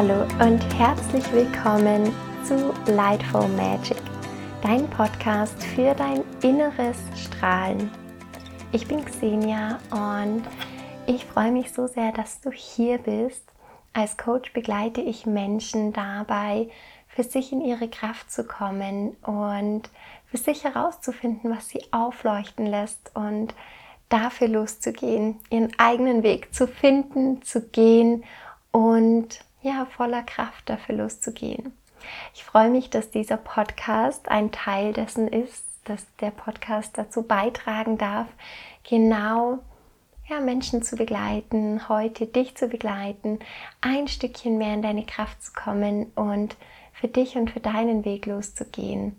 Hallo und herzlich willkommen zu Lightful Magic, dein Podcast für dein inneres Strahlen. Ich bin Xenia und ich freue mich so sehr, dass du hier bist. Als Coach begleite ich Menschen dabei, für sich in ihre Kraft zu kommen und für sich herauszufinden, was sie aufleuchten lässt und dafür loszugehen, ihren eigenen Weg zu finden, zu gehen und ja, voller Kraft dafür loszugehen. Ich freue mich, dass dieser Podcast ein Teil dessen ist, dass der Podcast dazu beitragen darf, genau ja, Menschen zu begleiten, heute dich zu begleiten, ein Stückchen mehr in deine Kraft zu kommen und für dich und für deinen Weg loszugehen.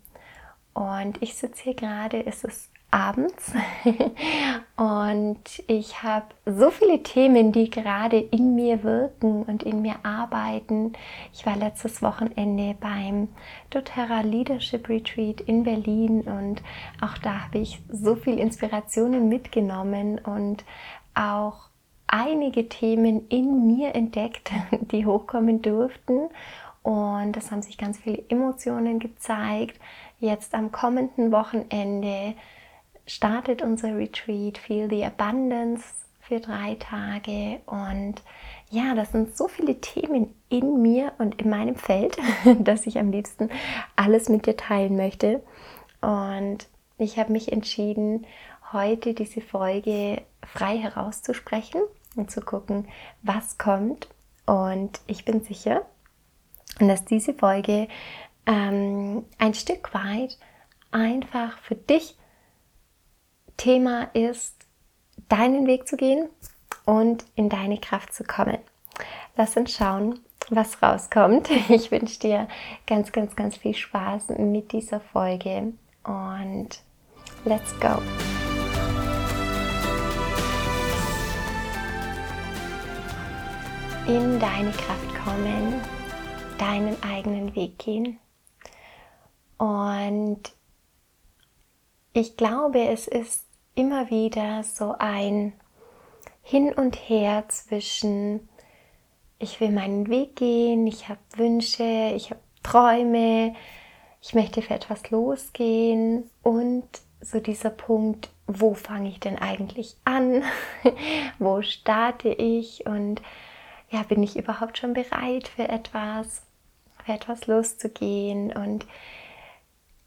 Und ich sitze hier gerade, es ist abends und ich habe so viele Themen, die gerade in mir wirken und in mir arbeiten. Ich war letztes Wochenende beim doTERRA Leadership Retreat in Berlin und auch da habe ich so viel Inspirationen mitgenommen und auch einige Themen in mir entdeckt, die hochkommen durften. Und es haben sich ganz viele Emotionen gezeigt. Jetzt am kommenden Wochenende startet unser Retreat Feel the Abundance für drei Tage. Und ja, das sind so viele Themen in mir und in meinem Feld, dass ich am liebsten alles mit dir teilen möchte. Und ich habe mich entschieden, heute diese Folge frei herauszusprechen und zu gucken, was kommt. Und ich bin sicher, dass diese Folge ähm, ein Stück weit einfach für dich Thema ist, deinen Weg zu gehen und in deine Kraft zu kommen. Lass uns schauen, was rauskommt. Ich wünsche dir ganz, ganz, ganz viel Spaß mit dieser Folge und let's go. In deine Kraft kommen, deinen eigenen Weg gehen. Und ich glaube, es ist immer wieder so ein Hin und Her zwischen, ich will meinen Weg gehen, ich habe Wünsche, ich habe Träume, ich möchte für etwas losgehen und so dieser Punkt, wo fange ich denn eigentlich an? wo starte ich? Und ja, bin ich überhaupt schon bereit für etwas, für etwas loszugehen? Und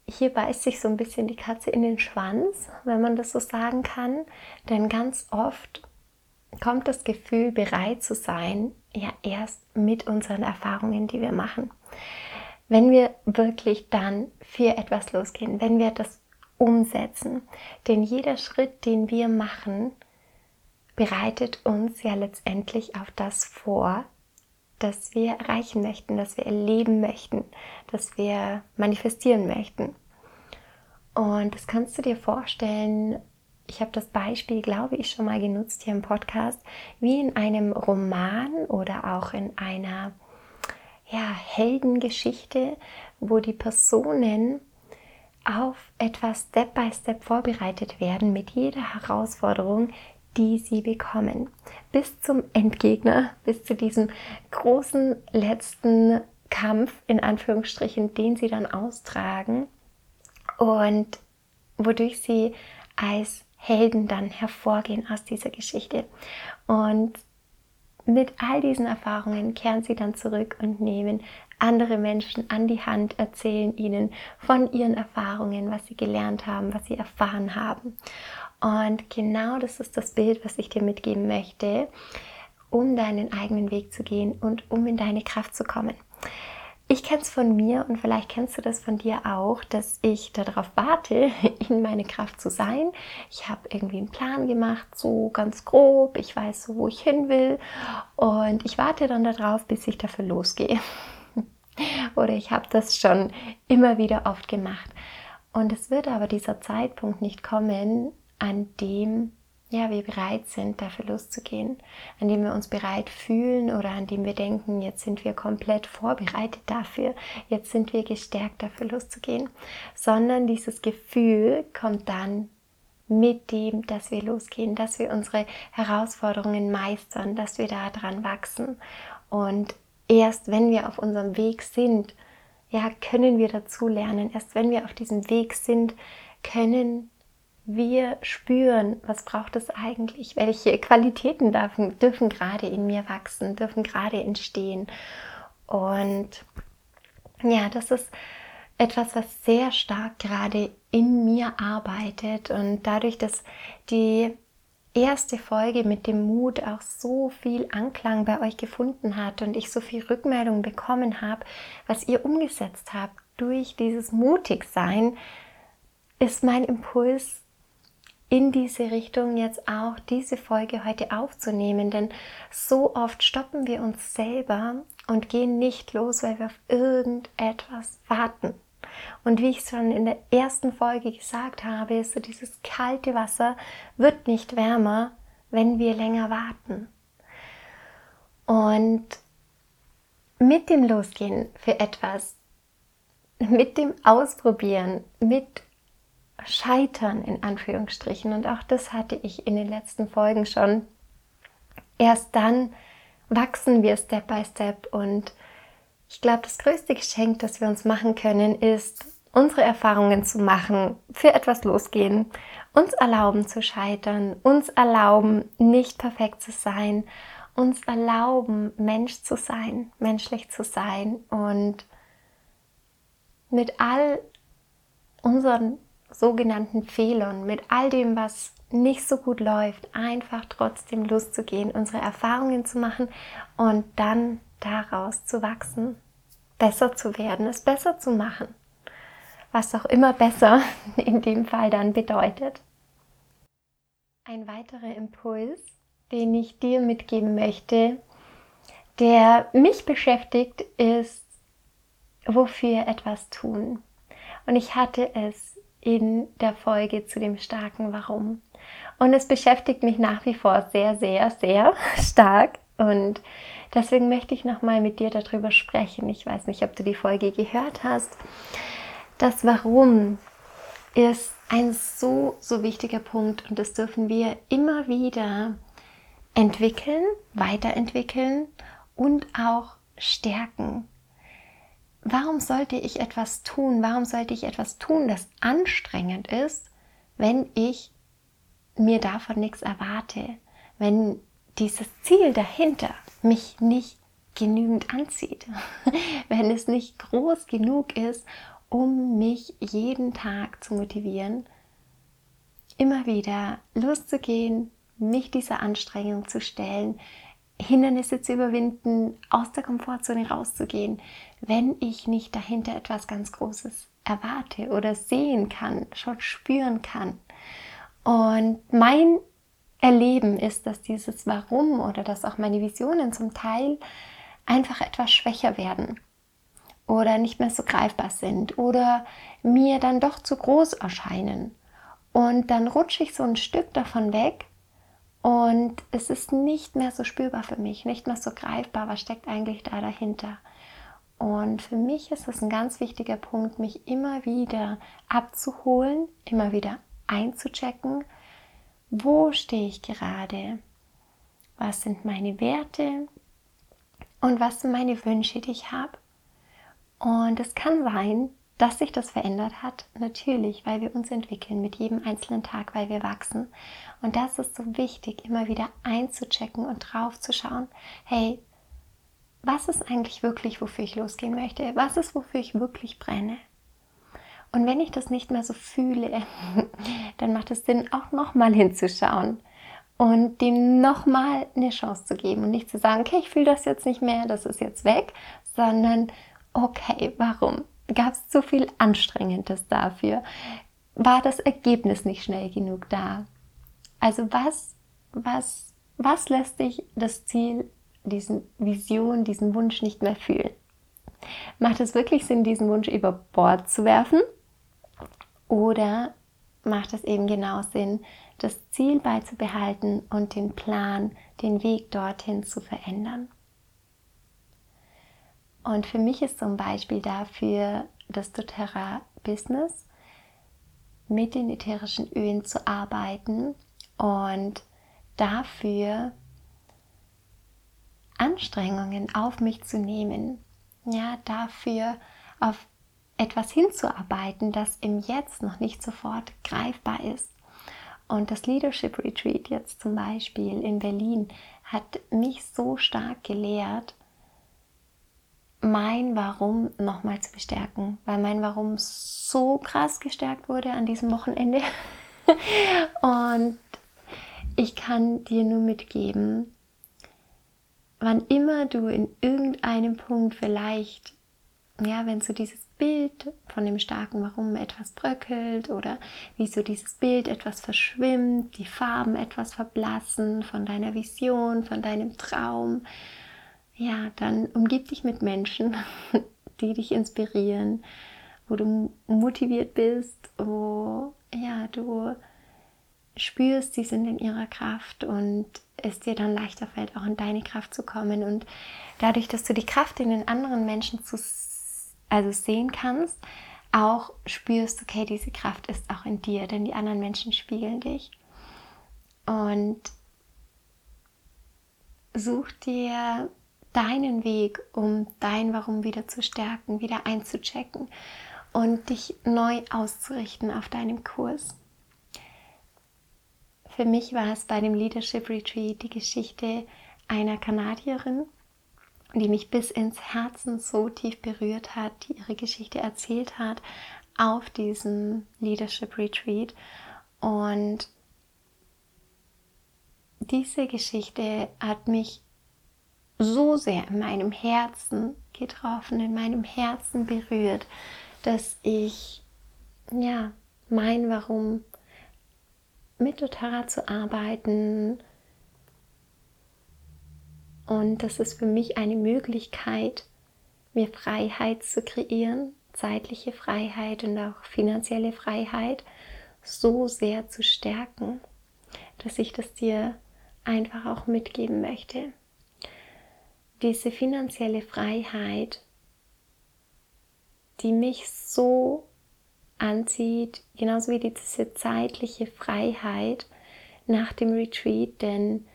hier beißt sich so ein bisschen die Katze in den Schwanz, wenn man das so sagen kann. Denn ganz oft kommt das Gefühl, bereit zu sein, ja erst mit unseren Erfahrungen, die wir machen. Wenn wir wirklich dann für etwas losgehen, wenn wir das umsetzen. Denn jeder Schritt, den wir machen, bereitet uns ja letztendlich auf das vor, das wir erreichen möchten, das wir erleben möchten, das wir manifestieren möchten. Und das kannst du dir vorstellen, ich habe das Beispiel, glaube ich, schon mal genutzt hier im Podcast, wie in einem Roman oder auch in einer ja, Heldengeschichte, wo die Personen auf etwas Step by Step vorbereitet werden mit jeder Herausforderung, die sie bekommen. Bis zum Endgegner, bis zu diesem großen letzten Kampf, in Anführungsstrichen, den sie dann austragen und wodurch sie als Helden dann hervorgehen aus dieser Geschichte. Und mit all diesen Erfahrungen kehren sie dann zurück und nehmen andere Menschen an die Hand, erzählen ihnen von ihren Erfahrungen, was sie gelernt haben, was sie erfahren haben. Und genau das ist das Bild, was ich dir mitgeben möchte, um deinen eigenen Weg zu gehen und um in deine Kraft zu kommen. Ich kenne es von mir und vielleicht kennst du das von dir auch, dass ich darauf warte, in meine Kraft zu sein. Ich habe irgendwie einen Plan gemacht, so ganz grob. Ich weiß so, wo ich hin will. Und ich warte dann darauf, bis ich dafür losgehe. Oder ich habe das schon immer wieder oft gemacht. Und es wird aber dieser Zeitpunkt nicht kommen, an dem ja, wir bereit sind, dafür loszugehen, an dem wir uns bereit fühlen oder an dem wir denken, jetzt sind wir komplett vorbereitet dafür, jetzt sind wir gestärkt dafür loszugehen, sondern dieses Gefühl kommt dann mit dem, dass wir losgehen, dass wir unsere Herausforderungen meistern, dass wir daran wachsen und erst wenn wir auf unserem Weg sind, ja, können wir dazu lernen. Erst wenn wir auf diesem Weg sind, können wir spüren, was braucht es eigentlich, welche Qualitäten dürfen, dürfen gerade in mir wachsen, dürfen gerade entstehen. Und ja, das ist etwas, was sehr stark gerade in mir arbeitet und dadurch, dass die erste Folge mit dem Mut auch so viel Anklang bei euch gefunden hat und ich so viel Rückmeldung bekommen habe, was ihr umgesetzt habt durch dieses Mutigsein, ist mein Impuls in diese Richtung jetzt auch diese Folge heute aufzunehmen, denn so oft stoppen wir uns selber und gehen nicht los, weil wir auf irgendetwas warten. Und wie ich schon in der ersten Folge gesagt habe, so dieses kalte Wasser wird nicht wärmer, wenn wir länger warten. Und mit dem Losgehen für etwas, mit dem Ausprobieren, mit Scheitern in Anführungsstrichen, und auch das hatte ich in den letzten Folgen schon, erst dann wachsen wir Step by Step. Und ich glaube, das größte Geschenk, das wir uns machen können, ist, unsere Erfahrungen zu machen, für etwas losgehen, uns erlauben zu scheitern, uns erlauben, nicht perfekt zu sein, uns erlauben, Mensch zu sein, menschlich zu sein. Und mit all unseren sogenannten Fehlern, mit all dem, was nicht so gut läuft, einfach trotzdem loszugehen, unsere Erfahrungen zu machen und dann daraus zu wachsen, besser zu werden, es besser zu machen. Was auch immer besser in dem Fall dann bedeutet. Ein weiterer Impuls, den ich dir mitgeben möchte, der mich beschäftigt, ist, wofür etwas tun. Und ich hatte es in der Folge zu dem starken Warum. Und es beschäftigt mich nach wie vor sehr, sehr, sehr stark. Und deswegen möchte ich nochmal mit dir darüber sprechen. Ich weiß nicht, ob du die Folge gehört hast. Das Warum ist ein so, so wichtiger Punkt und das dürfen wir immer wieder entwickeln, weiterentwickeln und auch stärken. Warum sollte ich etwas tun? Warum sollte ich etwas tun, das anstrengend ist, wenn ich mir davon nichts erwarte? Wenn dieses Ziel dahinter mich nicht genügend anzieht, wenn es nicht groß genug ist, um mich jeden Tag zu motivieren, immer wieder loszugehen, mich dieser Anstrengung zu stellen, Hindernisse zu überwinden, aus der Komfortzone rauszugehen, wenn ich nicht dahinter etwas ganz Großes erwarte oder sehen kann, schon spüren kann. Und mein Erleben ist, dass dieses Warum oder dass auch meine Visionen zum Teil einfach etwas schwächer werden oder nicht mehr so greifbar sind oder mir dann doch zu groß erscheinen. Und dann rutsche ich so ein Stück davon weg und es ist nicht mehr so spürbar für mich, nicht mehr so greifbar, was steckt eigentlich da dahinter. Und für mich ist es ein ganz wichtiger Punkt, mich immer wieder abzuholen, immer wieder einzuchecken, wo stehe ich gerade, was sind meine Werte und was sind meine Wünsche, die ich habe. Und es kann sein, dass sich das verändert hat, natürlich, weil wir uns entwickeln mit jedem einzelnen Tag, weil wir wachsen. Und das ist so wichtig, immer wieder einzuchecken und drauf zu schauen, hey, was ist eigentlich wirklich, wofür ich losgehen möchte? Was ist, wofür ich wirklich brenne? Und wenn ich das nicht mehr so fühle, dann macht es Sinn, auch nochmal hinzuschauen und dem nochmal eine Chance zu geben und nicht zu sagen, okay, ich fühle das jetzt nicht mehr, das ist jetzt weg, sondern okay, warum? Gab es zu viel Anstrengendes dafür? War das Ergebnis nicht schnell genug da? Also was, was, was lässt dich das Ziel, diesen Vision, diesen Wunsch nicht mehr fühlen? Macht es wirklich Sinn, diesen Wunsch über Bord zu werfen? Oder macht es eben genau Sinn, das Ziel beizubehalten und den Plan, den Weg dorthin zu verändern? Und für mich ist zum Beispiel dafür das doTERRA Business mit den ätherischen Ölen zu arbeiten und dafür Anstrengungen auf mich zu nehmen, ja, dafür auf etwas hinzuarbeiten, das im Jetzt noch nicht sofort greifbar ist. Und das Leadership Retreat jetzt zum Beispiel in Berlin hat mich so stark gelehrt, mein Warum nochmal zu bestärken, weil mein Warum so krass gestärkt wurde an diesem Wochenende. Und ich kann dir nur mitgeben, wann immer du in irgendeinem Punkt vielleicht, ja, wenn so dieses Bild von dem starken Warum etwas bröckelt oder wie so dieses Bild etwas verschwimmt, die Farben etwas verblassen von deiner Vision, von deinem Traum, ja, dann umgib dich mit Menschen, die dich inspirieren, wo du motiviert bist, wo ja, du spürst, sie sind in ihrer Kraft und es dir dann leichter fällt, auch in deine Kraft zu kommen. Und dadurch, dass du die Kraft in den anderen Menschen zu, also sehen kannst, auch spürst, okay, diese Kraft ist auch in dir, denn die anderen Menschen spiegeln dich. Und such dir deinen Weg, um dein Warum wieder zu stärken, wieder einzuchecken und dich neu auszurichten auf deinem Kurs. Für mich war es bei dem Leadership Retreat die Geschichte einer Kanadierin, die mich bis ins Herzen so tief berührt hat, die ihre Geschichte erzählt hat auf diesem Leadership Retreat. Und diese Geschichte hat mich so sehr in meinem Herzen getroffen, in meinem Herzen berührt, dass ich ja mein Warum mit doTERRA zu arbeiten. Und das ist für mich eine Möglichkeit, mir Freiheit zu kreieren, zeitliche Freiheit und auch finanzielle Freiheit so sehr zu stärken, dass ich das dir einfach auch mitgeben möchte. Diese finanzielle Freiheit, die mich so anzieht, genauso wie diese zeitliche Freiheit nach dem Retreat, denn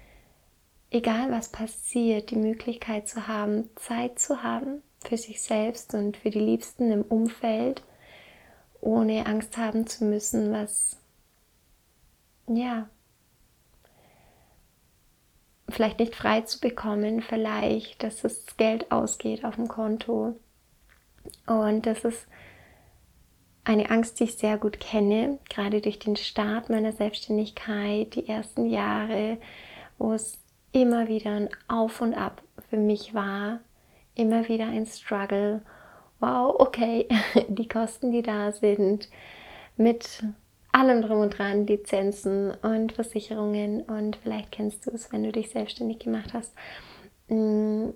egal was passiert, die Möglichkeit zu haben, Zeit zu haben für sich selbst und für die Liebsten im Umfeld, ohne Angst haben zu müssen, was ja vielleicht nicht frei zu bekommen, vielleicht, dass das Geld ausgeht auf dem Konto. Und das ist eine Angst, die ich sehr gut kenne, gerade durch den Start meiner Selbstständigkeit, die ersten Jahre, wo es immer wieder ein Auf und Ab für mich war, immer wieder ein Struggle. Wow, okay, die Kosten, die da sind, mit allem drum und dran, Lizenzen und Versicherungen und vielleicht kennst du es, wenn du dich selbstständig gemacht hast. Mm,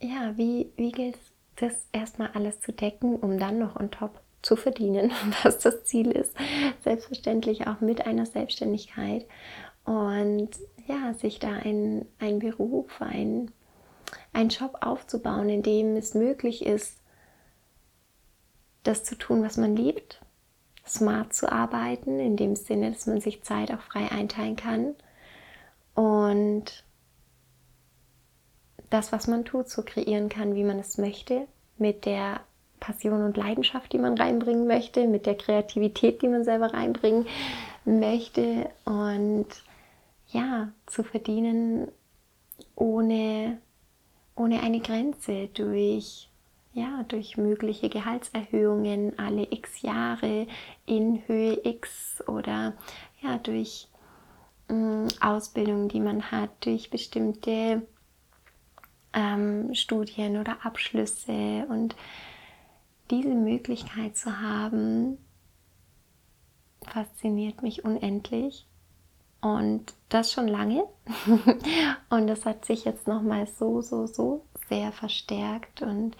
ja, wie, wie gilt es, das erstmal alles zu decken, um dann noch on top zu verdienen, was das Ziel ist. Selbstverständlich auch mit einer Selbstständigkeit. Und ja, sich da ein, ein Beruf, ein, ein Job aufzubauen, in dem es möglich ist, das zu tun, was man liebt, smart zu arbeiten, in dem Sinne, dass man sich Zeit auch frei einteilen kann. Und das, was man tut, so kreieren kann, wie man es möchte, mit der Passion und Leidenschaft, die man reinbringen möchte, mit der Kreativität, die man selber reinbringen möchte. Und ja, zu verdienen ohne, ohne eine Grenze durch ja, durch mögliche Gehaltserhöhungen alle x Jahre in Höhe x oder ja, durch ähm, Ausbildung, die man hat, durch bestimmte ähm, Studien oder Abschlüsse und diese Möglichkeit zu haben, fasziniert mich unendlich. Und das schon lange. und das hat sich jetzt nochmal so, so, so sehr verstärkt. Und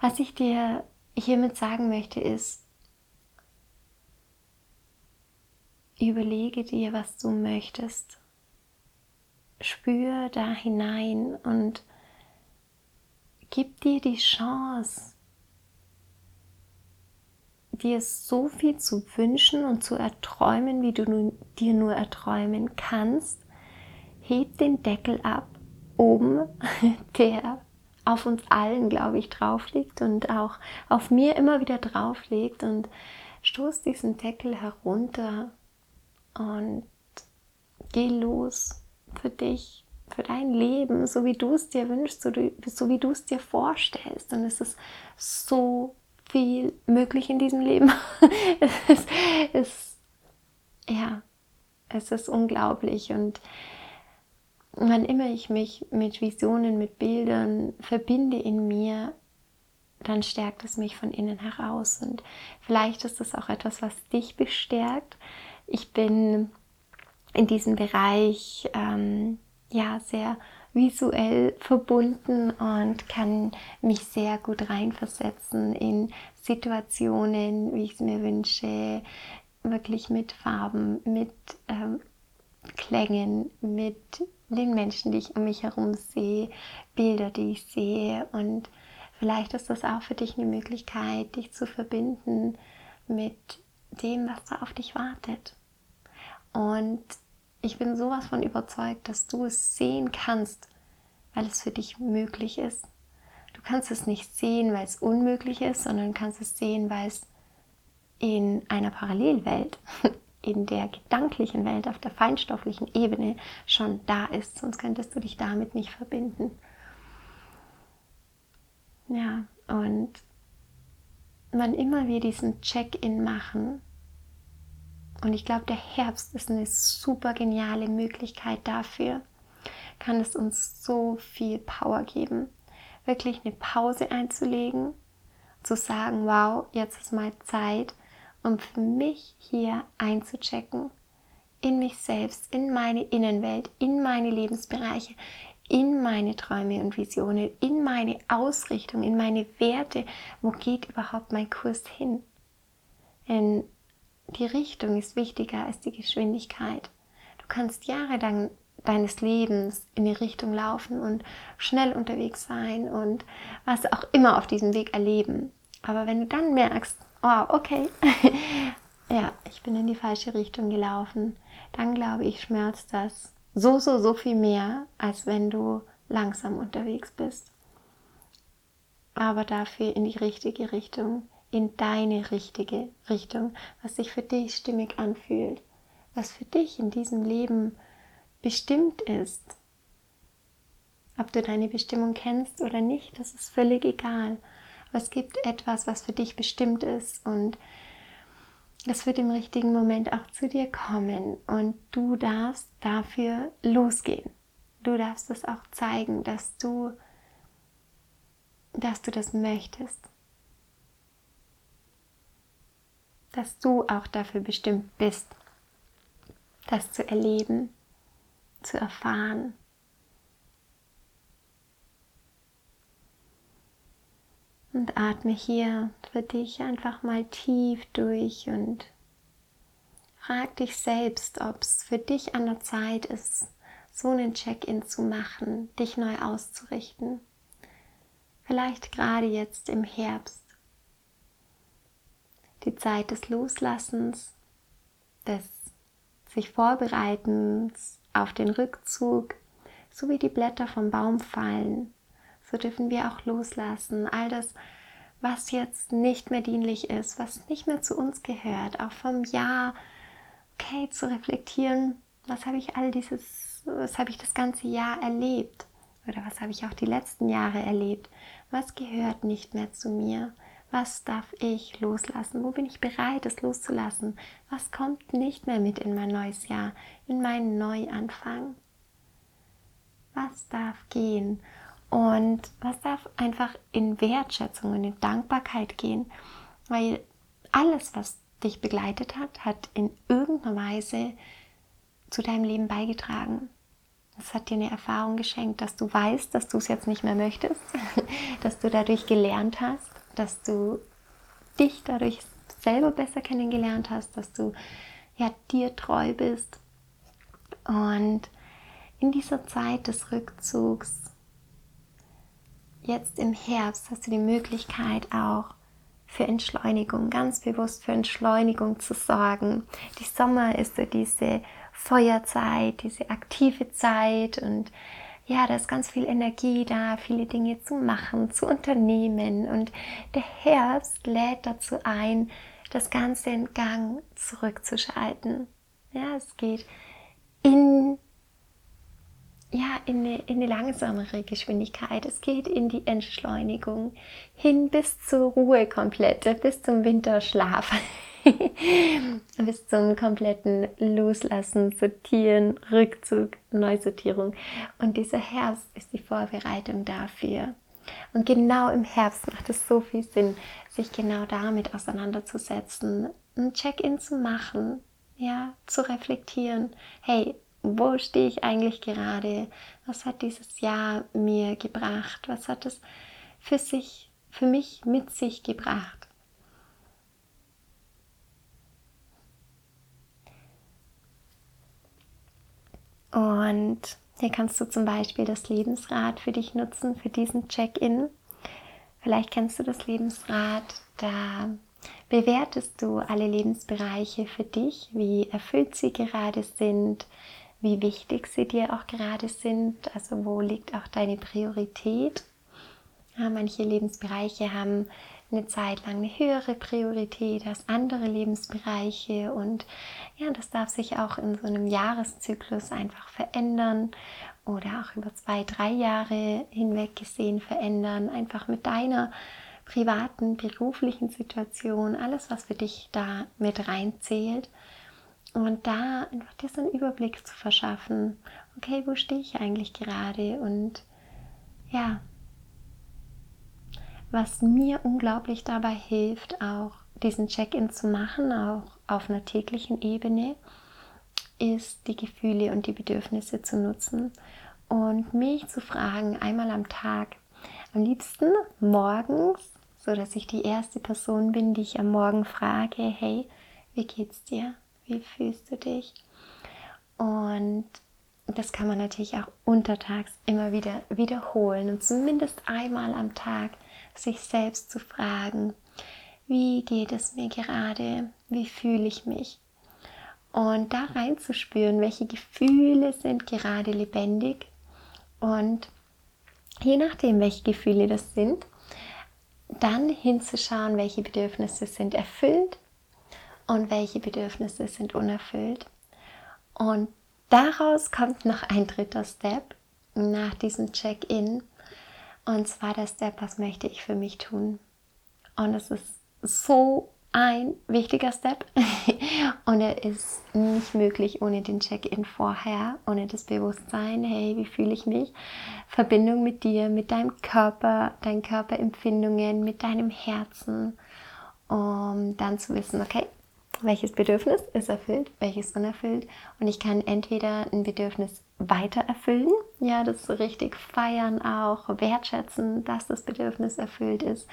was ich dir hiermit sagen möchte, ist, überlege dir, was du möchtest. Spür da hinein und gib dir die Chance, dir so viel zu wünschen und zu erträumen, wie du dir nur erträumen kannst. Heb den Deckel ab oben, der auf uns allen, glaube ich, drauf liegt und auch auf mir immer wieder drauf liegt und stoß diesen Deckel herunter und geh los für dich, für dein Leben, so wie du es dir wünschst, so, wie du es dir vorstellst. Und es ist so viel möglich in diesem Leben. es, ist, es, ja, es ist unglaublich und wann immer ich mich mit Visionen, mit Bildern verbinde in mir, dann stärkt es mich von innen heraus. Und vielleicht ist das auch etwas, was dich bestärkt. Ich bin in diesem Bereich ähm, ja sehr visuell verbunden und kann mich sehr gut reinversetzen in Situationen, wie ich es mir wünsche, wirklich mit Farben, mit ähm, Klängen, mit den Menschen, die ich um mich herum sehe, Bilder, die ich sehe. Und vielleicht ist das auch für dich eine Möglichkeit, dich zu verbinden mit dem, was da auf dich wartet. Und ich bin sowas von überzeugt, dass du es sehen kannst, weil es für dich möglich ist. Du kannst es nicht sehen, weil es unmöglich ist, sondern kannst es sehen, weil es in einer Parallelwelt, in der gedanklichen Welt, auf der feinstofflichen Ebene schon da ist. Sonst könntest du dich damit nicht verbinden. Ja, und wann immer wir diesen Check-in machen, und ich glaube, der Herbst ist eine super geniale Möglichkeit dafür, kann es uns so viel Power geben, wirklich eine Pause einzulegen, zu sagen, wow, jetzt ist mal Zeit, um für mich hier einzuchecken, in mich selbst, in meine Innenwelt, in meine Lebensbereiche, in meine Träume und Visionen, in meine Ausrichtung, in meine Werte. Wo geht überhaupt mein Kurs hin? Denn die Richtung ist wichtiger als die Geschwindigkeit. Du kannst jahrelang deines Lebens in die Richtung laufen und schnell unterwegs sein und was auch immer auf diesem Weg erleben. Aber wenn du dann merkst, oh, okay, ja, ich bin in die falsche Richtung gelaufen, dann glaube ich, schmerzt das so, so, so viel mehr, als wenn du langsam unterwegs bist. Aber dafür in die richtige Richtung in deine richtige Richtung, was sich für dich stimmig anfühlt, was für dich in diesem Leben bestimmt ist. Ob du deine Bestimmung kennst oder nicht, das ist völlig egal. Es gibt etwas, was für dich bestimmt ist und das wird im richtigen Moment auch zu dir kommen und du darfst dafür losgehen. Du darfst es auch zeigen, dass du, dass du das möchtest. dass du auch dafür bestimmt bist, das zu erleben, zu erfahren. Und atme hier für dich einfach mal tief durch und frag dich selbst, ob es für dich an der Zeit ist, so einen Check-in zu machen, dich neu auszurichten. Vielleicht gerade jetzt im Herbst die Zeit des Loslassens, des sich Vorbereitens auf den Rückzug, so wie die Blätter vom Baum fallen, so dürfen wir auch loslassen. All das, was jetzt nicht mehr dienlich ist, was nicht mehr zu uns gehört, auch vom Jahr, okay, zu reflektieren, was habe ich all dieses, was habe ich das ganze Jahr erlebt? Oder was habe ich auch die letzten Jahre erlebt? Was gehört nicht mehr zu mir? Was darf ich loslassen? Wo bin ich bereit, es loszulassen? Was kommt nicht mehr mit in mein neues Jahr, in meinen Neuanfang? Was darf gehen? Und was darf einfach in Wertschätzung und in Dankbarkeit gehen? Weil alles, was dich begleitet hat, hat in irgendeiner Weise zu deinem Leben beigetragen. Es hat dir eine Erfahrung geschenkt, dass du weißt, dass du es jetzt nicht mehr möchtest, dass du dadurch gelernt hast, dass du dich dadurch selber besser kennengelernt hast, dass du ja dir treu bist. Und in dieser Zeit des Rückzugs, jetzt im Herbst, hast du die Möglichkeit auch für Entschleunigung, ganz bewusst für Entschleunigung zu sorgen. Die Sommer ist so diese Feuerzeit, diese aktive Zeit und ja, da ist ganz viel Energie da, viele Dinge zu machen, zu unternehmen. Und der Herbst lädt dazu ein, das Ganze in Gang zurückzuschalten. Ja, es geht in, ja, in, eine, in eine langsamere Geschwindigkeit. Es geht in die Entschleunigung hin bis zur Ruhe komplett, bis zum Winterschlaf. bis zum kompletten Loslassen, Sortieren, Rückzug, Neusortierung. Und dieser Herbst ist die Vorbereitung dafür. Und genau im Herbst macht es so viel Sinn, sich genau damit auseinanderzusetzen, ein Check-in zu machen, ja, zu reflektieren. Hey, wo stehe ich eigentlich gerade? Was hat dieses Jahr mir gebracht? Was hat es für sich, für mich mit sich gebracht? Und hier kannst du zum Beispiel das Lebensrad für dich nutzen, für diesen Check-in. Vielleicht kennst du das Lebensrad, da bewertest du alle Lebensbereiche für dich, wie erfüllt sie gerade sind, wie wichtig sie dir auch gerade sind, also wo liegt auch deine Priorität. Ja, manche Lebensbereiche haben eine Zeit lang eine höhere Priorität als andere Lebensbereiche und ja, das darf sich auch in so einem Jahreszyklus einfach verändern oder auch über zwei, drei Jahre hinweg gesehen verändern, einfach mit deiner privaten, beruflichen Situation, alles, was für dich da mit reinzählt. Und da einfach dir so einen Überblick zu verschaffen, okay, wo stehe ich eigentlich gerade? Und ja, was mir unglaublich dabei hilft, auch diesen Check-in zu machen, auch auf einer täglichen Ebene, ist die Gefühle und die Bedürfnisse zu nutzen und mich zu fragen, einmal am Tag, am liebsten morgens, so dass ich die erste Person bin, die ich am Morgen frage, hey, wie geht's dir? Wie fühlst du dich? Und das kann man natürlich auch untertags immer wieder wiederholen und zumindest einmal am Tag sich selbst zu fragen, wie geht es mir gerade, wie fühle ich mich. Und da reinzuspüren, welche Gefühle sind gerade lebendig und je nachdem, welche Gefühle das sind, dann hinzuschauen, welche Bedürfnisse sind erfüllt und welche Bedürfnisse sind unerfüllt. Und daraus kommt noch ein dritter Step nach diesem Check-in und zwar der Step, was möchte ich für mich tun? Und es ist so ein wichtiger Step und er ist nicht möglich ohne den Check-in vorher, ohne das Bewusstsein, hey, wie fühle ich mich? Verbindung mit dir, mit deinem Körper, deinen Körperempfindungen, mit deinem Herzen, um dann zu wissen, okay, welches Bedürfnis ist erfüllt, welches unerfüllt. Und ich kann entweder ein Bedürfnis weiter erfüllen, ja, das richtig feiern auch, wertschätzen, dass das Bedürfnis erfüllt ist.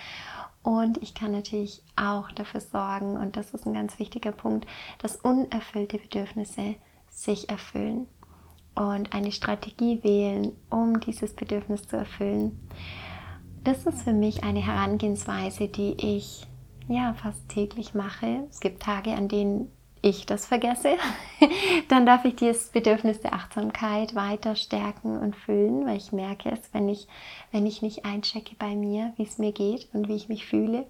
Und ich kann natürlich auch dafür sorgen, und das ist ein ganz wichtiger Punkt, dass unerfüllte Bedürfnisse sich erfüllen und eine Strategie wählen, um dieses Bedürfnis zu erfüllen. Das ist für mich eine Herangehensweise, die ich ja fast täglich mache. Es gibt Tage, an denen ich das vergesse, dann darf ich dieses Bedürfnis der Achtsamkeit weiter stärken und füllen, weil ich merke es, wenn ich, wenn ich nicht einchecke bei mir, wie es mir geht und wie ich mich fühle.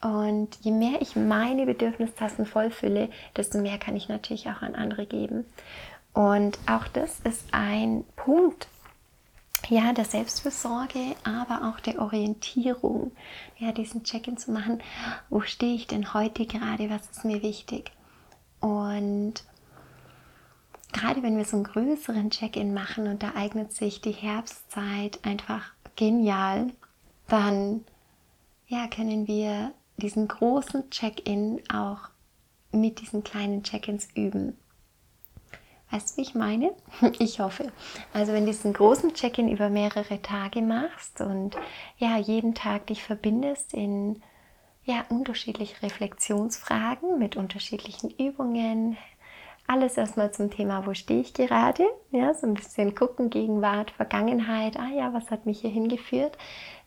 Und je mehr ich meine Bedürfnistassen vollfülle, desto mehr kann ich natürlich auch an andere geben. Und auch das ist ein Punkt, ja, der Selbstfürsorge, aber auch der Orientierung, ja, diesen Check-in zu machen, wo stehe ich denn heute gerade, was ist mir wichtig? Und gerade wenn wir so einen größeren Check-in machen und da eignet sich die Herbstzeit einfach genial, dann ja, können wir diesen großen Check-in auch mit diesen kleinen Check-ins üben. Weißt du, wie ich meine? Ich hoffe. Also wenn du diesen großen Check-in über mehrere Tage machst und ja, jeden Tag dich verbindest in ja, unterschiedliche Reflexionsfragen mit unterschiedlichen Übungen. Alles erstmal zum Thema, wo stehe ich gerade? Ja, so ein bisschen gucken, Gegenwart, Vergangenheit. Ah ja, was hat mich hier hingeführt?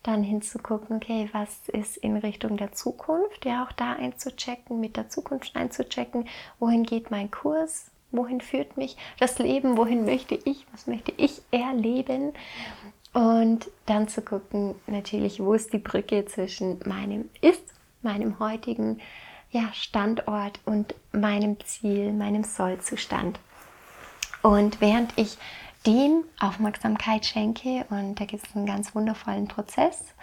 Dann hinzugucken, okay, was ist in Richtung der Zukunft? Ja, auch da einzuchecken, mit der Zukunft einzuchecken. Wohin geht mein Kurs? Wohin führt mich das Leben, wohin möchte ich, was möchte ich erleben. Und dann zu gucken, natürlich, wo ist die Brücke zwischen meinem Ist, meinem heutigen ja, Standort und meinem Ziel, meinem Sollzustand. Und während ich dem Aufmerksamkeit schenke, und da gibt es einen ganz wundervollen Prozess,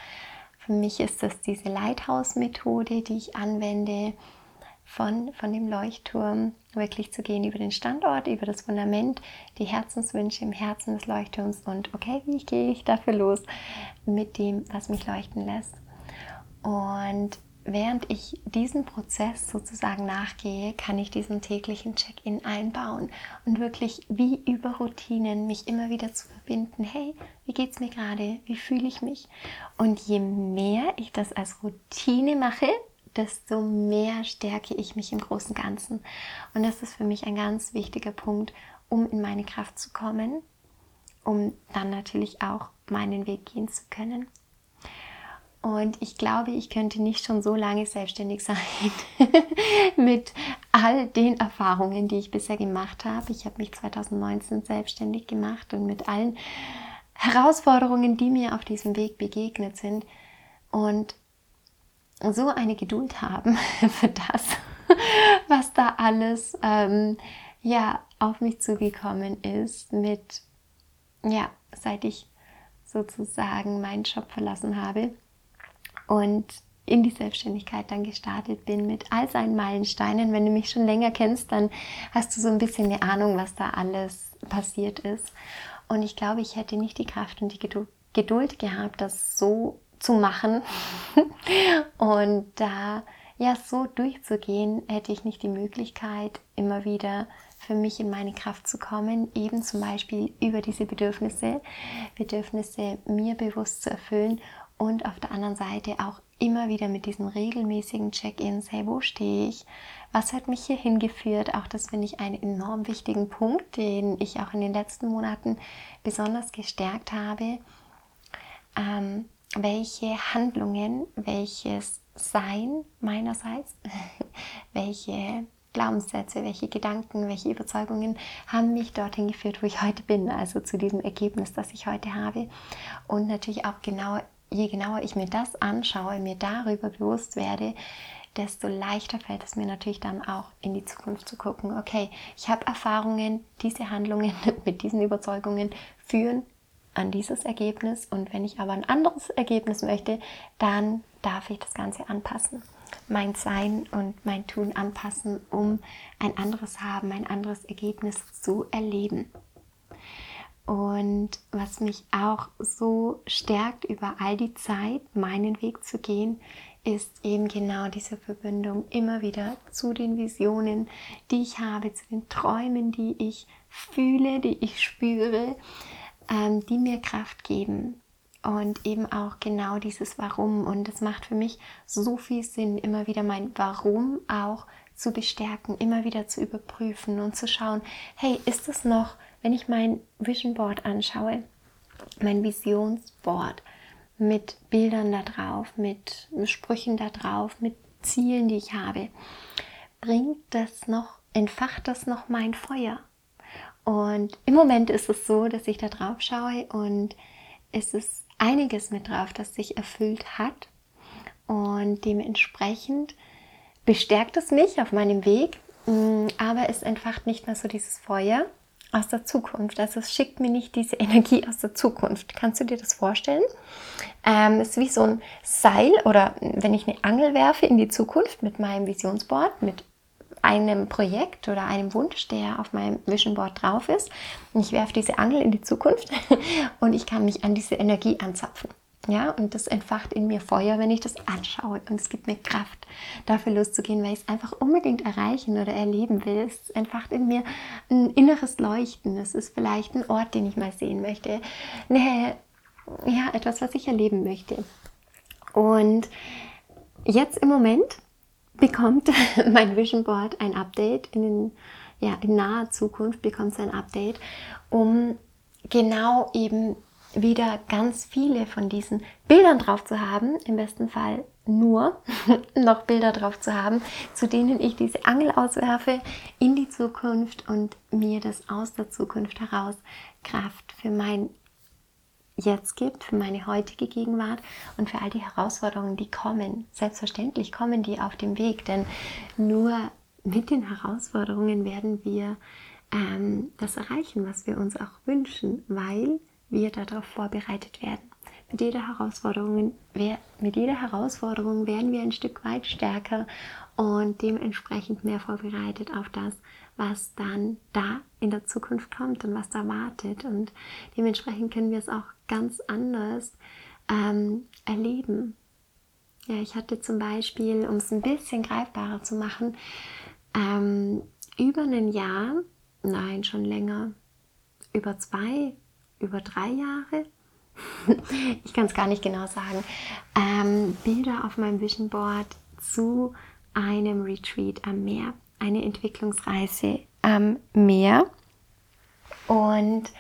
für mich ist das diese Lighthouse-Methode, die ich anwende, von, von dem Leuchtturm wirklich zu gehen über den Standort, über das Fundament, die Herzenswünsche im Herzen des Leuchtturms und okay, wie gehe ich dafür los mit dem, was mich leuchten lässt. Und während ich diesen Prozess sozusagen nachgehe, kann ich diesen täglichen Check-in einbauen und wirklich wie über Routinen mich immer wieder zu verbinden. Hey, wie geht's mir gerade? Wie fühle ich mich? Und je mehr ich das als Routine mache, desto mehr stärke ich mich im großen Ganzen. Und das ist für mich ein ganz wichtiger Punkt, um in meine Kraft zu kommen, um dann natürlich auch meinen Weg gehen zu können. Und ich glaube, ich könnte nicht schon so lange selbstständig sein mit all den Erfahrungen, die ich bisher gemacht habe. Ich habe mich 2019 selbstständig gemacht und mit allen Herausforderungen, die mir auf diesem Weg begegnet sind. Und so eine Geduld haben für das, was da alles ähm, ja, auf mich zugekommen ist, mit, ja, seit ich sozusagen meinen Job verlassen habe und in die Selbstständigkeit dann gestartet bin mit all seinen Meilensteinen. Wenn du mich schon länger kennst, dann hast du so ein bisschen eine Ahnung, was da alles passiert ist. Und ich glaube, ich hätte nicht die Kraft und die Geduld gehabt, das so zu machen und da ja so durchzugehen, hätte ich nicht die Möglichkeit, immer wieder für mich in meine Kraft zu kommen, eben zum Beispiel über diese Bedürfnisse, Bedürfnisse mir bewusst zu erfüllen und auf der anderen Seite auch immer wieder mit diesen regelmäßigen Check-ins, hey, wo stehe ich? Was hat mich hier hingeführt? Auch das finde ich einen enorm wichtigen Punkt, den ich auch in den letzten Monaten besonders gestärkt habe. Ähm, welche Handlungen, welches Sein meinerseits, welche Glaubenssätze, welche Gedanken, welche Überzeugungen haben mich dorthin geführt, wo ich heute bin, also zu diesem Ergebnis, das ich heute habe. Und natürlich auch genau je genauer ich mir das anschaue, mir darüber bewusst werde, desto leichter fällt es mir natürlich dann auch in die Zukunft zu gucken, okay, ich habe Erfahrungen, diese Handlungen mit diesen Überzeugungen führen an dieses Ergebnis und wenn ich aber ein anderes Ergebnis möchte, dann darf ich das Ganze anpassen. Mein Sein und mein Tun anpassen, um ein anderes Haben, ein anderes Ergebnis zu erleben. Und was mich auch so stärkt, über all die Zeit meinen Weg zu gehen, ist eben genau diese Verbindung immer wieder zu den Visionen, die ich habe, zu den Träumen, die ich fühle, die ich spüre, ähm, die mir Kraft geben. Und eben auch genau dieses Warum. Und es macht für mich so viel Sinn, immer wieder mein Warum auch zu bestärken, immer wieder zu überprüfen und zu schauen, hey, ist es noch wenn ich mein Vision Board anschaue, mein Visionsboard mit Bildern da drauf, mit Sprüchen da drauf, mit Zielen, die ich habe, bringt das noch, entfacht das noch mein Feuer. Und im Moment ist es so, dass ich da drauf schaue und es ist einiges mit drauf, das sich erfüllt hat. Und dementsprechend bestärkt es mich auf meinem Weg, mm, aber es entfacht nicht mehr so dieses Feuer, aus der Zukunft. Also es schickt mir nicht diese Energie aus der Zukunft. Kannst du dir das vorstellen? Ähm, es ist wie so ein Seil oder wenn ich eine Angel werfe in die Zukunft mit meinem Visionsboard, mit einem Projekt oder einem Wunsch, der auf meinem Vision Board drauf ist. Und ich werfe diese Angel in die Zukunft und ich kann mich an diese Energie anzapfen. Ja, und das entfacht in mir Feuer, wenn ich das anschaue. Und es gibt mir Kraft, dafür loszugehen, weil ich es einfach unbedingt erreichen oder erleben will. Es entfacht in mir ein inneres Leuchten. Es ist vielleicht ein Ort, den ich mal sehen möchte. Nee, ja, etwas, was ich erleben möchte. Und jetzt im Moment bekommt mein Vision Board ein Update. In, den, ja, in naher Zukunft bekommt es ein Update, um genau eben wieder ganz viele von diesen Bildern drauf zu haben, im besten Fall nur noch Bilder drauf zu haben, zu denen ich diese Angel auswerfe in die Zukunft und mir das aus der Zukunft heraus Kraft für mein Jetzt gibt, für meine heutige Gegenwart und für all die Herausforderungen, die kommen. Selbstverständlich kommen die auf dem Weg, denn nur mit den Herausforderungen werden wir ähm, das erreichen, was wir uns auch wünschen, weil wir darauf vorbereitet werden. Mit jeder, Herausforderung, mit jeder Herausforderung werden wir ein Stück weit stärker und dementsprechend mehr vorbereitet auf das, was dann da in der Zukunft kommt und was da wartet. Und dementsprechend können wir es auch ganz anders ähm, erleben. Ja, ich hatte zum Beispiel, um es ein bisschen greifbarer zu machen, ähm, über ein Jahr, nein, schon länger, über zwei, über drei Jahre ich kann es gar nicht genau sagen, ähm, Bilder auf meinem Vision Board zu einem Retreat am Meer, eine Entwicklungsreise am Meer. Und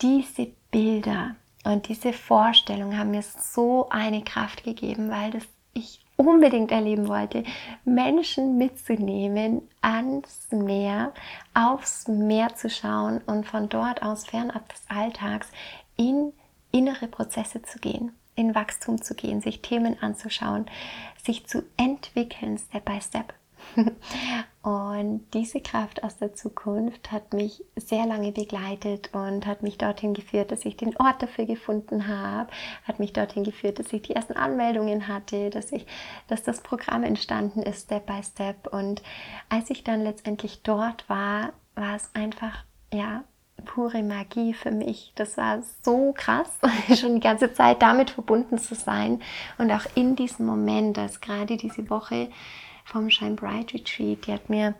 diese Bilder und diese Vorstellung haben mir so eine Kraft gegeben, weil das ich unbedingt erleben wollte, Menschen mitzunehmen ans Meer, aufs Meer zu schauen und von dort aus fernab des Alltags in innere Prozesse zu gehen, in Wachstum zu gehen, sich Themen anzuschauen, sich zu entwickeln, Step by Step. Und diese Kraft aus der Zukunft hat mich sehr lange begleitet und hat mich dorthin geführt, dass ich den Ort dafür gefunden habe, hat mich dorthin geführt, dass ich die ersten Anmeldungen hatte, dass ich, dass das Programm entstanden ist, Step by Step. Und als ich dann letztendlich dort war, war es einfach, ja, pure Magie für mich. Das war so krass, schon die ganze Zeit damit verbunden zu sein und auch in diesem Moment, dass gerade diese Woche vom Shine Bright Retreat, die hat mir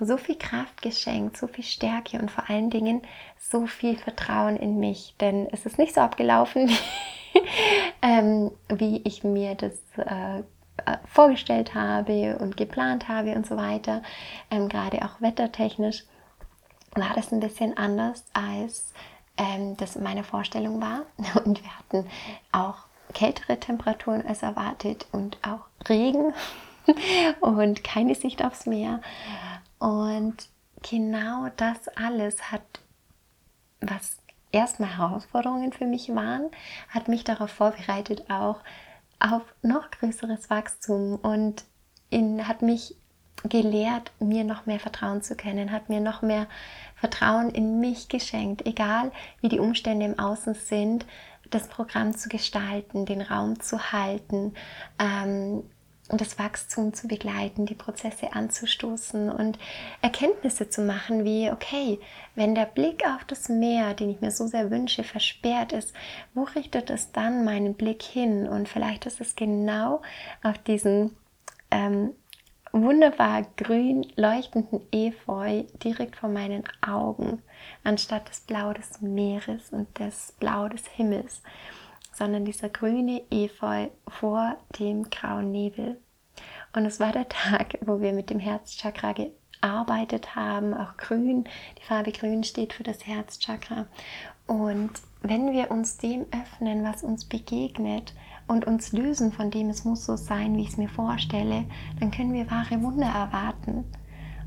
so viel Kraft geschenkt, so viel Stärke und vor allen Dingen so viel Vertrauen in mich. Denn es ist nicht so abgelaufen, ähm, wie ich mir das äh, äh, vorgestellt habe und geplant habe und so weiter, ähm, gerade auch wettertechnisch war das ein bisschen anders, als ähm, das meine Vorstellung war. Und wir hatten auch kältere Temperaturen als erwartet und auch Regen und keine Sicht aufs Meer. Und genau das alles hat, was erstmal Herausforderungen für mich waren, hat mich darauf vorbereitet, auch auf noch größeres Wachstum und in, hat mich gelehrt, mir noch mehr vertrauen zu können, hat mir noch mehr Vertrauen in mich geschenkt, egal wie die Umstände im Außen sind, das Programm zu gestalten, den Raum zu halten, ähm, das Wachstum zu begleiten, die Prozesse anzustoßen und Erkenntnisse zu machen, wie, okay, wenn der Blick auf das Meer, den ich mir so sehr wünsche, versperrt ist, wo richtet es dann meinen Blick hin? Und vielleicht ist es genau auf diesen ähm, wunderbar grün leuchtenden Efeu direkt vor meinen Augen, anstatt das Blau des Meeres und das Blau des Himmels, sondern dieser grüne Efeu vor dem grauen Nebel. Und es war der Tag, wo wir mit dem Herzchakra gearbeitet haben, auch grün. Die Farbe grün steht für das Herzchakra. Und wenn wir uns dem öffnen, was uns begegnet, und uns lösen von dem, es muss so sein, wie ich es mir vorstelle, dann können wir wahre Wunder erwarten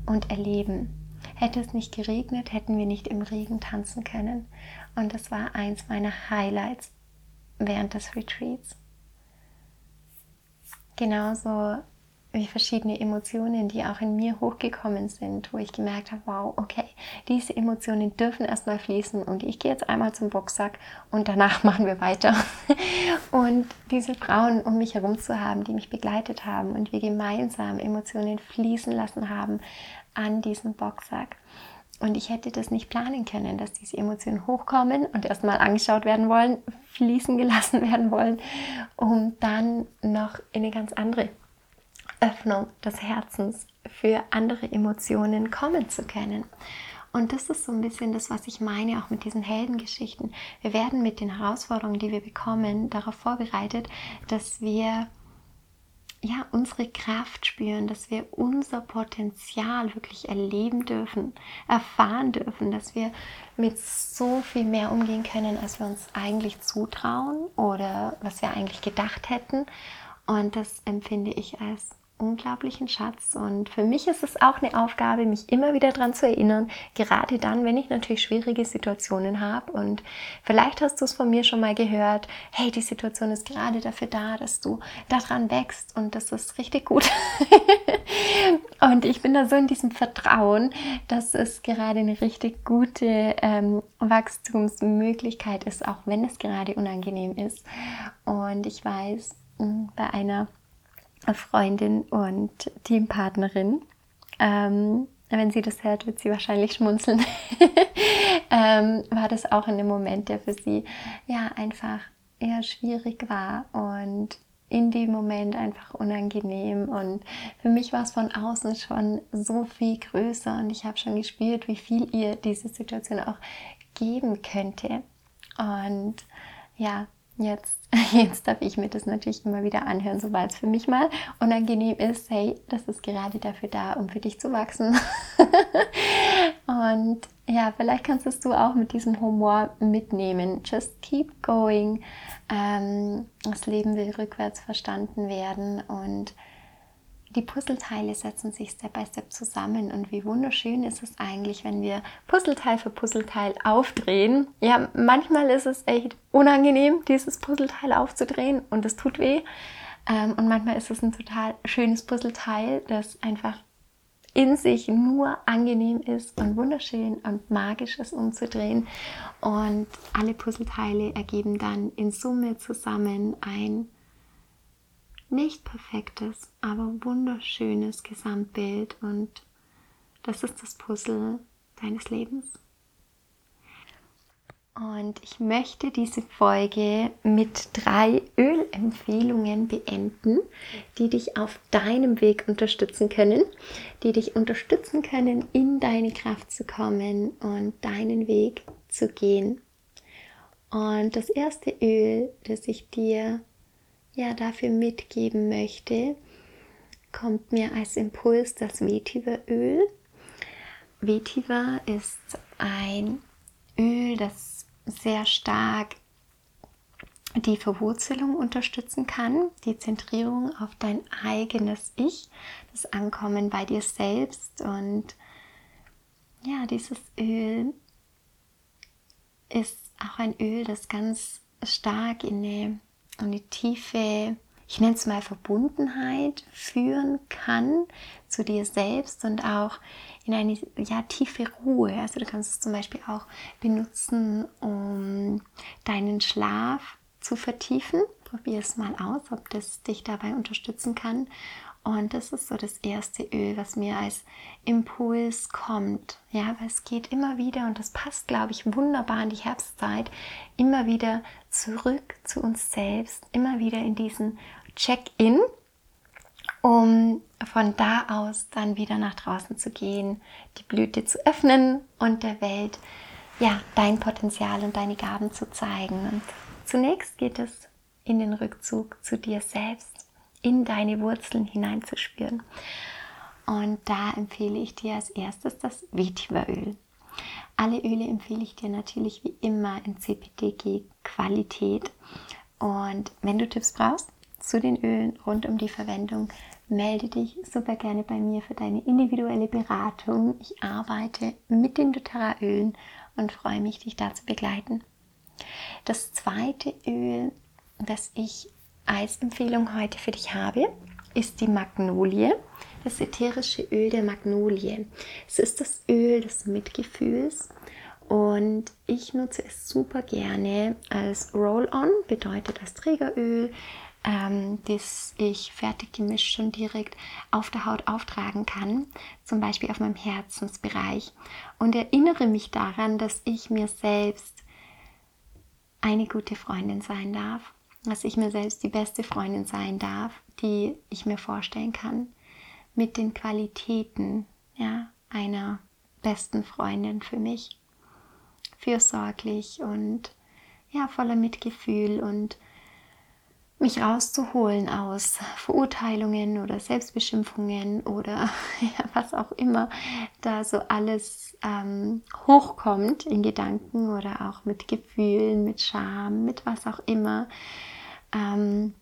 und erleben. Hätte es nicht geregnet, hätten wir nicht im Regen tanzen können. Und das war eins meiner Highlights während des Retreats. Genauso wie verschiedene Emotionen, die auch in mir hochgekommen sind, wo ich gemerkt habe, wow, okay, diese Emotionen dürfen erstmal fließen und ich gehe jetzt einmal zum Boxsack und danach machen wir weiter. Und diese Frauen um mich herum zu haben, die mich begleitet haben und wir gemeinsam Emotionen fließen lassen haben an diesem Boxsack. Und ich hätte das nicht planen können, dass diese Emotionen hochkommen und erstmal angeschaut werden wollen, fließen gelassen werden wollen, um dann noch in eine ganz andere Öffnung des Herzens für andere Emotionen kommen zu können. Und das ist so ein bisschen das, was ich meine, auch mit diesen Heldengeschichten. Wir werden mit den Herausforderungen, die wir bekommen, darauf vorbereitet, dass wir ja, unsere Kraft spüren, dass wir unser Potenzial wirklich erleben dürfen, erfahren dürfen, dass wir mit so viel mehr umgehen können, als wir uns eigentlich zutrauen oder was wir eigentlich gedacht hätten. Und das empfinde ich als unglaublichen Schatz. Und für mich ist es auch eine Aufgabe, mich immer wieder daran zu erinnern, gerade dann, wenn ich natürlich schwierige Situationen habe. Und vielleicht hast du es von mir schon mal gehört, hey, die Situation ist gerade dafür da, dass du daran wächst und das ist richtig gut. und ich bin da so in diesem Vertrauen, dass es gerade eine richtig gute ähm, Wachstumsmöglichkeit ist, auch wenn es gerade unangenehm ist. Und ich weiß, hm, bei einer Freundin und Teampartnerin. Ähm, wenn sie das hört, wird sie wahrscheinlich schmunzeln. ähm, war das auch in einem Moment, der für sie ja einfach eher schwierig war und in dem Moment einfach unangenehm. Und für mich war es von außen schon so viel größer und ich habe schon gespürt, wie viel ihr diese Situation auch geben könnte. Und ja, jetzt Jetzt darf ich mir das natürlich immer wieder anhören, sobald es für mich mal unangenehm ist. Hey, das ist gerade dafür da, um für dich zu wachsen. und ja, vielleicht kannst du auch mit diesem Humor mitnehmen. Just keep going. Ähm, das Leben will rückwärts verstanden werden und die Puzzleteile setzen sich Step by Step zusammen und wie wunderschön ist es eigentlich, wenn wir Puzzleteil für Puzzleteil aufdrehen. Ja, manchmal ist es echt unangenehm, dieses Puzzleteil aufzudrehen und es tut weh. Ähm, und manchmal ist es ein total schönes Puzzleteil, das einfach in sich nur angenehm ist und wunderschön und magisch ist umzudrehen. Und alle Puzzleteile ergeben dann in Summe zusammen ein nicht perfektes, aber wunderschönes Gesamtbild und das ist das Puzzle deines Lebens. Und ich möchte diese Folge mit drei Ölempfehlungen beenden, die dich auf deinem Weg unterstützen können, die dich unterstützen können, in deine Kraft zu kommen und deinen Weg zu gehen. Und das erste Öl, das ich dir ja dafür mitgeben möchte, kommt mir als Impuls das Vetiveröl. Vetiver ist ein Öl, das sehr stark die Verwurzelung unterstützen kann, die Zentrierung auf dein eigenes Ich, das Ankommen bei dir selbst und ja, dieses Öl ist auch ein Öl, das ganz stark in eine eine tiefe, ich nenne es mal Verbundenheit führen kann zu dir selbst und auch in eine ja, tiefe Ruhe. Also du kannst es zum Beispiel auch benutzen, um deinen Schlaf zu vertiefen. Probier es mal aus, ob das dich dabei unterstützen kann. Und das ist so das erste Öl, was mir als Impuls kommt. Ja, weil es geht immer wieder, und das passt, glaube ich, wunderbar in die Herbstzeit, immer wieder zurück zu uns selbst, immer wieder in diesen Check-in, um von da aus dann wieder nach draußen zu gehen, die Blüte zu öffnen und der Welt ja dein Potenzial und deine Gaben zu zeigen. Und zunächst geht es in den Rückzug zu dir selbst in deine Wurzeln hineinzuspüren. Und da empfehle ich dir als erstes das Vetiveröl. Alle Öle empfehle ich dir natürlich wie immer in CPTG-Qualität. Und wenn du Tipps brauchst zu den Ölen rund um die Verwendung, melde dich super gerne bei mir für deine individuelle Beratung. Ich arbeite mit den doTERRA-Ölen und freue mich, dich da zu begleiten. Das zweite Öl, das ich als Empfehlung heute für dich habe, ist die Magnolie, das ätherische Öl der Magnolie. Es ist das Öl des Mitgefühls und ich nutze es super gerne als Roll-On, bedeutet als Trägeröl, ähm, das ich fertig gemischt schon direkt auf der Haut auftragen kann, zum Beispiel auf meinem Herzensbereich und erinnere mich daran, dass ich mir selbst eine gute Freundin sein darf dass ich mir selbst die beste Freundin sein darf, die ich mir vorstellen kann, mit den Qualitäten ja, einer besten Freundin für mich. Fürsorglich und ja, voller Mitgefühl und mich rauszuholen aus Verurteilungen oder Selbstbeschimpfungen oder ja, was auch immer da so alles ähm, hochkommt in Gedanken oder auch mit Gefühlen, mit Scham, mit was auch immer ähm,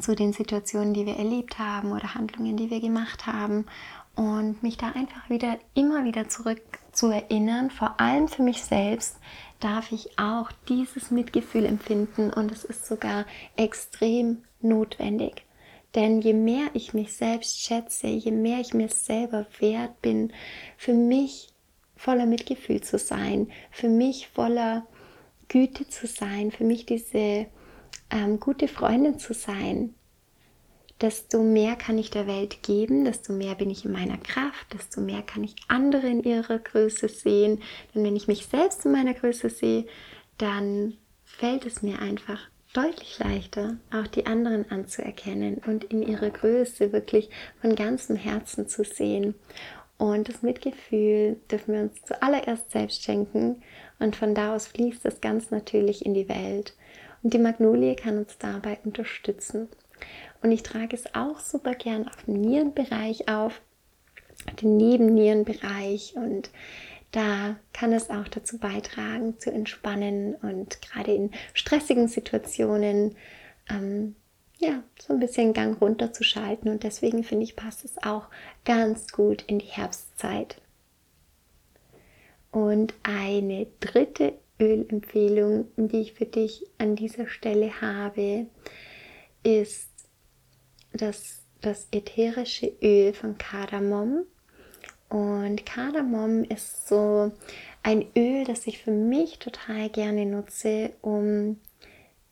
zu den Situationen, die wir erlebt haben oder Handlungen, die wir gemacht haben und mich da einfach wieder immer wieder zurück zu erinnern, vor allem für mich selbst, darf ich auch dieses Mitgefühl empfinden und es ist sogar extrem notwendig. Denn je mehr ich mich selbst schätze, je mehr ich mir selber wert bin, für mich voller Mitgefühl zu sein, für mich voller Güte zu sein, für mich diese ähm, gute Freundin zu sein, desto mehr kann ich der Welt geben, desto mehr bin ich in meiner Kraft, desto mehr kann ich andere in ihrer Größe sehen. Denn wenn ich mich selbst in meiner Größe sehe, dann fällt es mir einfach deutlich leichter, auch die anderen anzuerkennen und in ihrer Größe wirklich von ganzem Herzen zu sehen. Und das Mitgefühl dürfen wir uns zuallererst selbst schenken und von da aus fließt es ganz natürlich in die Welt. Und die Magnolie kann uns dabei unterstützen. Und ich trage es auch super gern auf dem Nierenbereich auf, den Nebennierenbereich. Und da kann es auch dazu beitragen, zu entspannen und gerade in stressigen Situationen ähm, ja, so ein bisschen Gang runterzuschalten. Und deswegen finde ich, passt es auch ganz gut in die Herbstzeit. Und eine dritte Ölempfehlung, die ich für dich an dieser Stelle habe, ist das, das ätherische Öl von Kardamom. Und Kardamom ist so ein Öl, das ich für mich total gerne nutze, um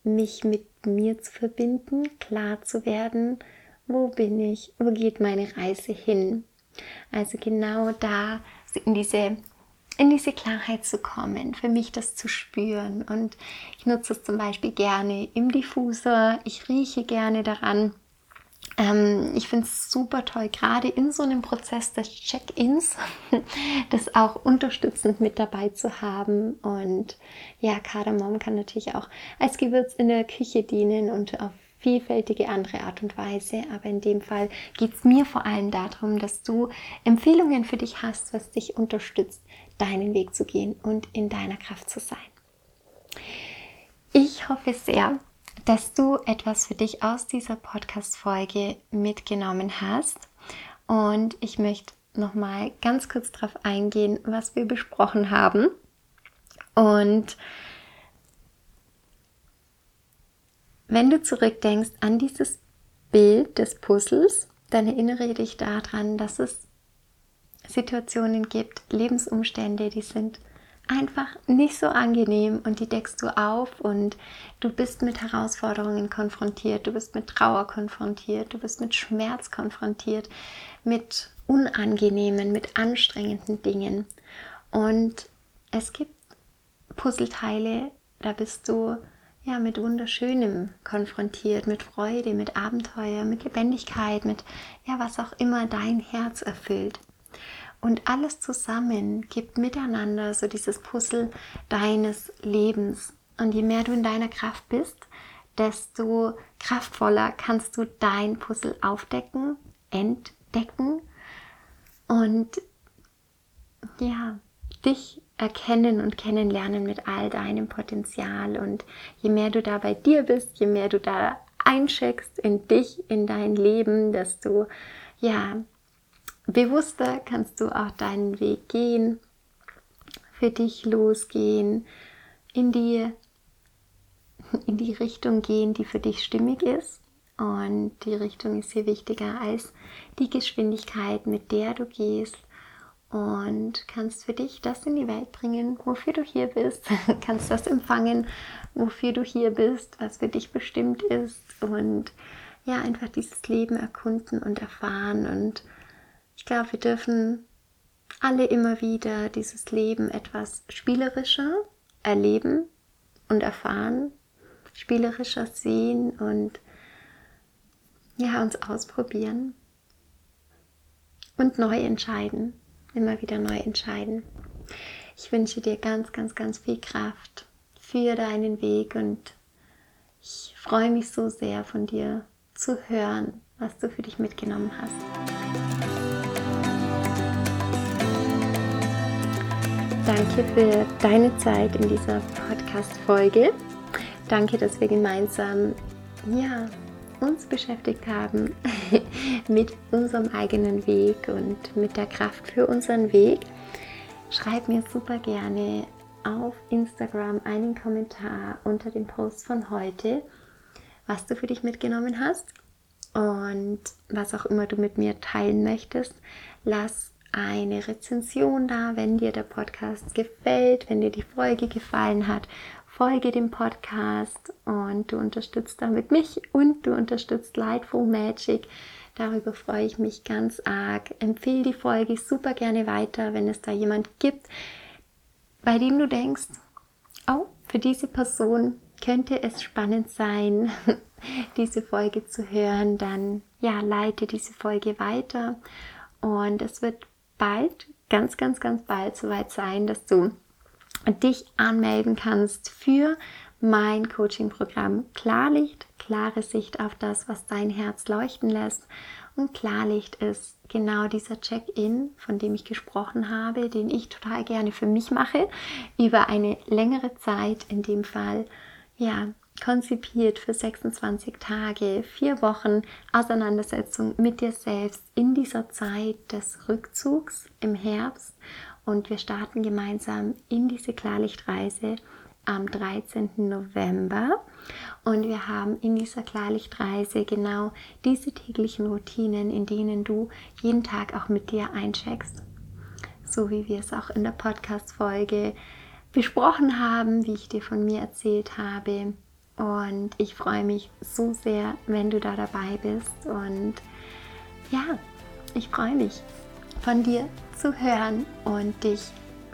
mich mit mir zu verbinden, klar zu werden, wo bin ich, wo geht meine Reise hin. Also genau da in diese in diese Klarheit zu kommen, für mich das zu spüren. Und ich nutze es zum Beispiel gerne im Diffusor. Ich rieche gerne daran. Ähm, ich finde es super toll, gerade in so einem Prozess des Check-ins, das auch unterstützend mit dabei zu haben. Und ja, Kardamom kann natürlich auch als Gewürz in der Küche dienen und auf vielfältige andere Art und Weise. Aber in dem Fall geht es mir vor allem darum, dass du Empfehlungen für dich hast, was dich unterstützt, deinen Weg zu gehen und in deiner Kraft zu sein. Ich hoffe sehr, dass du etwas für dich aus dieser Podcast-Folge mitgenommen hast. Und ich möchte nochmal ganz kurz darauf eingehen, was wir besprochen haben. Und wenn du zurückdenkst an dieses Bild des Puzzles, dann erinnere dich daran, dass es Situationen gibt, Lebensumstände, die sind einfach nicht so angenehm und die deckst du auf und du bist mit Herausforderungen konfrontiert, du bist mit Trauer konfrontiert, du bist mit Schmerz konfrontiert, mit unangenehmen, mit anstrengenden Dingen. Und es gibt Puzzleteile, da bist du ja mit wunderschönem konfrontiert, mit Freude, mit Abenteuer, mit Lebendigkeit, mit ja was auch immer dein Herz erfüllt. Und alles zusammen gibt miteinander so dieses Puzzle deines Lebens. Und je mehr du in deiner Kraft bist, desto kraftvoller kannst du dein Puzzle aufdecken, entdecken und ja, dich erkennen und kennenlernen mit all deinem Potenzial. Und je mehr du da bei dir bist, je mehr du da eincheckst in dich, in dein Leben, desto ja, bewusster kannst du auch deinen Weg gehen, für dich losgehen, in die, in die Richtung gehen, die für dich stimmig ist. Und die Richtung ist hier wichtiger als die Geschwindigkeit, mit der du gehst. Und kannst für dich das in die Welt bringen, wofür du hier bist. kannst das empfangen, wofür du hier bist, was für dich bestimmt ist. Und ja, einfach dieses Leben erkunden und erfahren und ich glaube, wir dürfen alle immer wieder dieses Leben etwas spielerischer erleben und erfahren, spielerischer sehen und ja, uns ausprobieren und neu entscheiden, immer wieder neu entscheiden. Ich wünsche dir ganz, ganz, ganz viel Kraft für deinen Weg und ich freue mich so sehr von dir zu hören, was du für dich mitgenommen hast. Danke für deine Zeit in dieser Podcast-Folge. Danke, dass wir gemeinsam ja, uns beschäftigt haben mit unserem eigenen Weg und mit der Kraft für unseren Weg. Schreib mir super gerne auf Instagram einen Kommentar unter dem Post von heute, was du für dich mitgenommen hast und was auch immer du mit mir teilen möchtest. Lass eine Rezension da, wenn dir der Podcast gefällt, wenn dir die Folge gefallen hat. Folge dem Podcast und du unterstützt damit mich und du unterstützt Lightful Magic. Darüber freue ich mich ganz arg. Empfehle die Folge super gerne weiter, wenn es da jemand gibt, bei dem du denkst, oh, für diese Person könnte es spannend sein, diese Folge zu hören, dann ja, leite diese Folge weiter und es wird bald, ganz, ganz, ganz bald soweit sein, dass du dich anmelden kannst für mein Coaching-Programm Klarlicht, klare Sicht auf das, was dein Herz leuchten lässt. Und Klarlicht ist genau dieser Check-in, von dem ich gesprochen habe, den ich total gerne für mich mache, über eine längere Zeit, in dem Fall, ja, konzipiert für 26 Tage, vier Wochen Auseinandersetzung mit dir selbst in dieser Zeit des Rückzugs im Herbst. Und wir starten gemeinsam in diese Klarlichtreise am 13. November. Und wir haben in dieser Klarlichtreise genau diese täglichen Routinen, in denen du jeden Tag auch mit dir eincheckst. So wie wir es auch in der Podcast-Folge besprochen haben, wie ich dir von mir erzählt habe. Und ich freue mich so sehr, wenn du da dabei bist. Und ja, ich freue mich, von dir zu hören und dich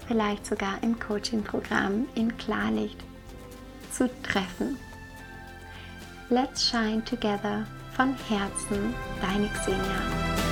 vielleicht sogar im Coaching-Programm in Klarlicht zu treffen. Let's Shine Together von Herzen, deine Xenia.